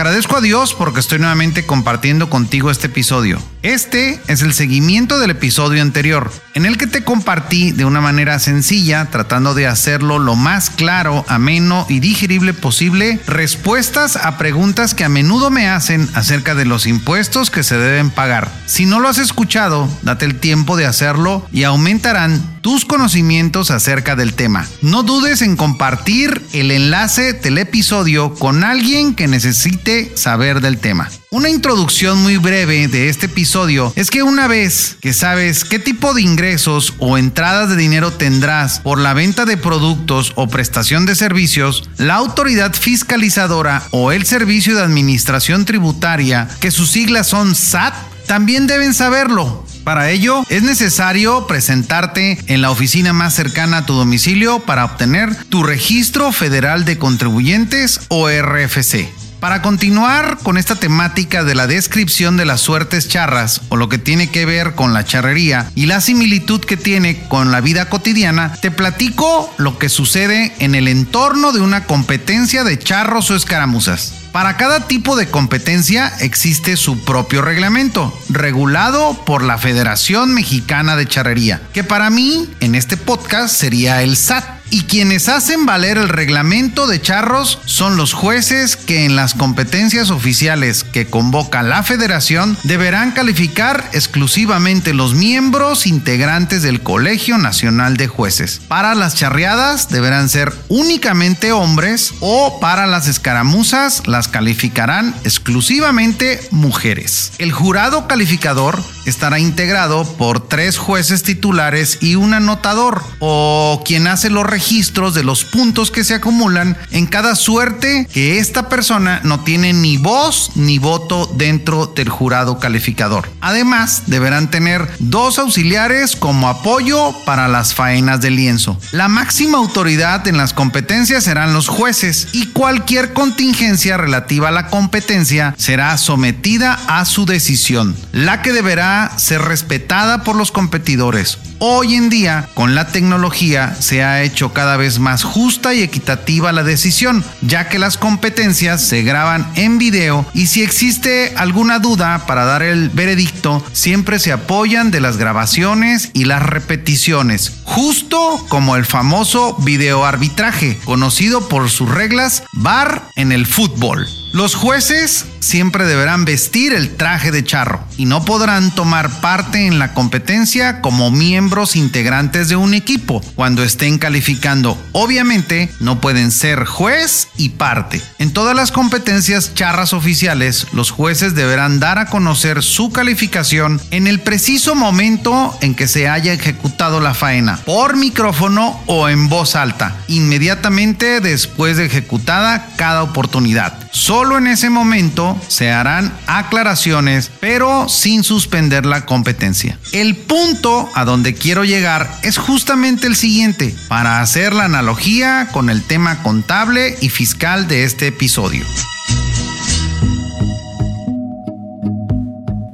Agradezco a Dios porque estoy nuevamente compartiendo contigo este episodio. Este es el seguimiento del episodio anterior, en el que te compartí de una manera sencilla, tratando de hacerlo lo más claro, ameno y digerible posible, respuestas a preguntas que a menudo me hacen acerca de los impuestos que se deben pagar. Si no lo has escuchado, date el tiempo de hacerlo y aumentarán tus conocimientos acerca del tema. No dudes en compartir el enlace del episodio con alguien que necesite saber del tema. Una introducción muy breve de este episodio es que una vez que sabes qué tipo de ingresos o entradas de dinero tendrás por la venta de productos o prestación de servicios, la autoridad fiscalizadora o el Servicio de Administración Tributaria, que sus siglas son SAT, también deben saberlo. Para ello es necesario presentarte en la oficina más cercana a tu domicilio para obtener tu registro federal de contribuyentes o RFC. Para continuar con esta temática de la descripción de las suertes charras o lo que tiene que ver con la charrería y la similitud que tiene con la vida cotidiana, te platico lo que sucede en el entorno de una competencia de charros o escaramuzas. Para cada tipo de competencia existe su propio reglamento, regulado por la Federación Mexicana de Charrería, que para mí en este podcast sería el SAT y quienes hacen valer el reglamento de charros son los jueces que en las competencias oficiales que convoca la federación deberán calificar exclusivamente los miembros integrantes del Colegio Nacional de Jueces. Para las charreadas deberán ser únicamente hombres o para las escaramuzas las calificarán exclusivamente mujeres. El jurado calificador estará integrado por tres jueces titulares y un anotador o quien hace los registros de los puntos que se acumulan en cada suerte que esta persona no tiene ni voz ni voto dentro del jurado calificador. Además, deberán tener dos auxiliares como apoyo para las faenas de lienzo. La máxima autoridad en las competencias serán los jueces y cualquier contingencia relativa a la competencia será sometida a su decisión, la que deberá ser respetada por los competidores. Hoy en día, con la tecnología, se ha hecho cada vez más justa y equitativa la decisión, ya que las competencias se graban en video y si existe alguna duda para dar el veredicto, siempre se apoyan de las grabaciones y las repeticiones, justo como el famoso videoarbitraje, conocido por sus reglas VAR en el fútbol. Los jueces siempre deberán vestir el traje de charro y no podrán tomar parte en la competencia como miembros integrantes de un equipo cuando estén calificando. Obviamente no pueden ser juez y parte. En todas las competencias charras oficiales, los jueces deberán dar a conocer su calificación en el preciso momento en que se haya ejecutado la faena, por micrófono o en voz alta, inmediatamente después de ejecutada cada oportunidad. Solo en ese momento se harán aclaraciones, pero sin suspender la competencia. El punto a donde quiero llegar es justamente el siguiente, para hacer la analogía con el tema contable y fiscal de este episodio.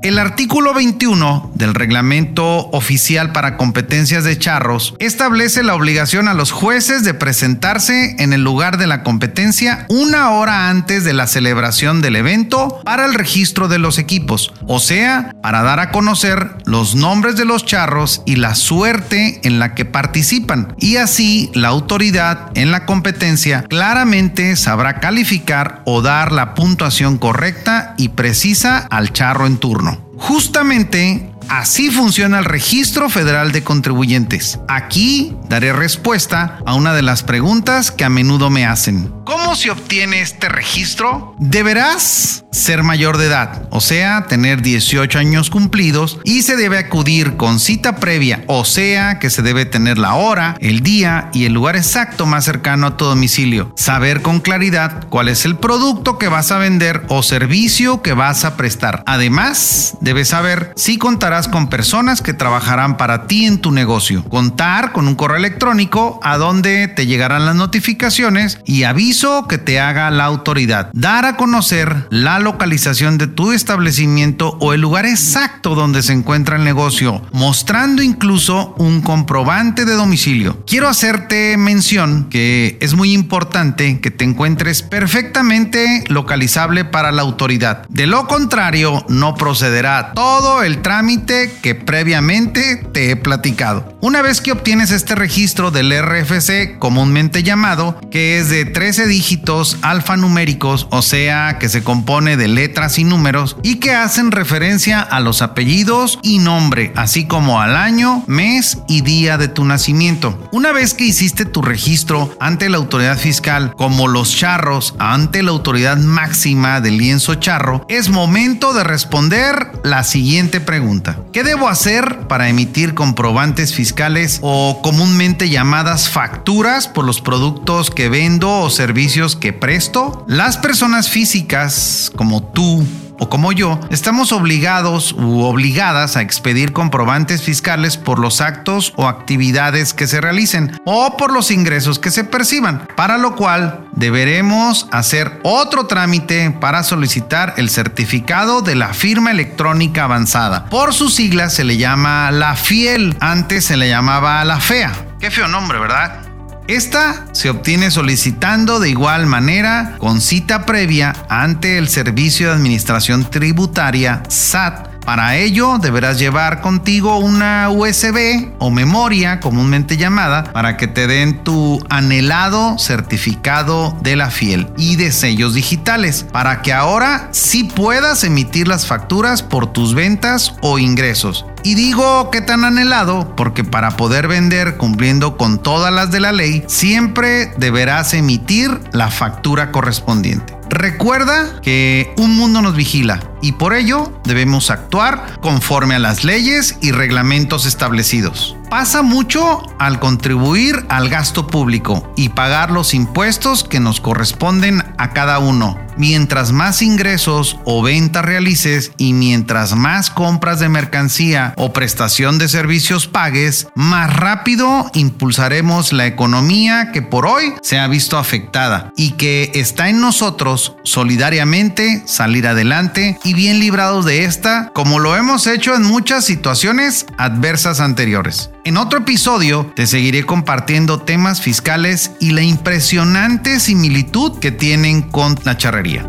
El artículo 21 del reglamento oficial para competencias de charros establece la obligación a los jueces de presentarse en el lugar de la competencia una hora antes de la celebración del evento para el registro de los equipos, o sea, para dar a conocer los nombres de los charros y la suerte en la que participan. Y así la autoridad en la competencia claramente sabrá calificar o dar la puntuación correcta y precisa al charro en turno. Justamente así funciona el Registro Federal de Contribuyentes. Aquí daré respuesta a una de las preguntas que a menudo me hacen. ¿Cómo se obtiene este registro? Deberás ser mayor de edad, o sea, tener 18 años cumplidos y se debe acudir con cita previa, o sea, que se debe tener la hora, el día y el lugar exacto más cercano a tu domicilio. Saber con claridad cuál es el producto que vas a vender o servicio que vas a prestar. Además, debes saber si contarás con personas que trabajarán para ti en tu negocio. Contar con un correo electrónico a donde te llegarán las notificaciones y que te haga la autoridad. Dar a conocer la localización de tu establecimiento o el lugar exacto donde se encuentra el negocio, mostrando incluso un comprobante de domicilio. Quiero hacerte mención que es muy importante que te encuentres perfectamente localizable para la autoridad. De lo contrario, no procederá todo el trámite que previamente te he platicado. Una vez que obtienes este registro del RFC, comúnmente llamado, que es de 13 dígitos alfanuméricos, o sea, que se compone de letras y números y que hacen referencia a los apellidos y nombre, así como al año, mes y día de tu nacimiento. Una vez que hiciste tu registro ante la autoridad fiscal, como los charros ante la autoridad máxima del lienzo charro, es momento de responder la siguiente pregunta. ¿Qué debo hacer para emitir comprobantes fiscales o comúnmente llamadas facturas por los productos que vendo o servicios que presto? Las personas físicas, como tú o como yo, estamos obligados u obligadas a expedir comprobantes fiscales por los actos o actividades que se realicen o por los ingresos que se perciban, para lo cual deberemos hacer otro trámite para solicitar el certificado de la firma electrónica avanzada. Por sus siglas se le llama la FIEL, antes se le llamaba la FEA. Qué feo nombre, ¿verdad? Esta se obtiene solicitando de igual manera con cita previa ante el Servicio de Administración Tributaria SAT para ello deberás llevar contigo una USB o memoria comúnmente llamada para que te den tu anhelado certificado de la fiel y de sellos digitales para que ahora sí puedas emitir las facturas por tus ventas o ingresos. Y digo que tan anhelado porque para poder vender cumpliendo con todas las de la ley, siempre deberás emitir la factura correspondiente. Recuerda que un mundo nos vigila y por ello debemos actuar conforme a las leyes y reglamentos establecidos. Pasa mucho al contribuir al gasto público y pagar los impuestos que nos corresponden a cada uno. Mientras más ingresos o ventas realices y mientras más compras de mercancía o prestación de servicios pagues, más rápido impulsaremos la economía que por hoy se ha visto afectada y que está en nosotros solidariamente salir adelante y bien librados de esta, como lo hemos hecho en muchas situaciones adversas anteriores. En otro episodio te seguiré compartiendo temas fiscales y la impresionante similitud que tienen con la charrería.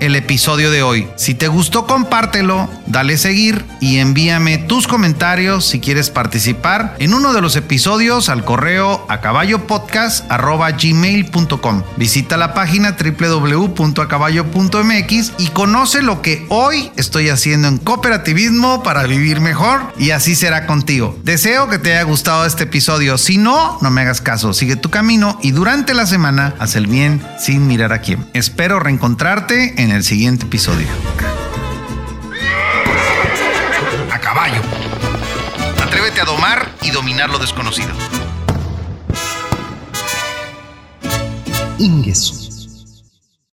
el episodio de hoy. Si te gustó, compártelo, dale seguir y envíame tus comentarios si quieres participar en uno de los episodios al correo a caballopodcast.gmail.com. Visita la página www.acaballo.mx y conoce lo que hoy estoy haciendo en cooperativismo para vivir mejor y así será contigo. Deseo que te haya gustado este episodio. Si no, no me hagas caso, sigue tu camino y durante la semana haz el bien sin mirar a quién. Espero reencontrarte en en el siguiente episodio. A caballo. Atrévete a domar y dominar lo desconocido. Ingesu.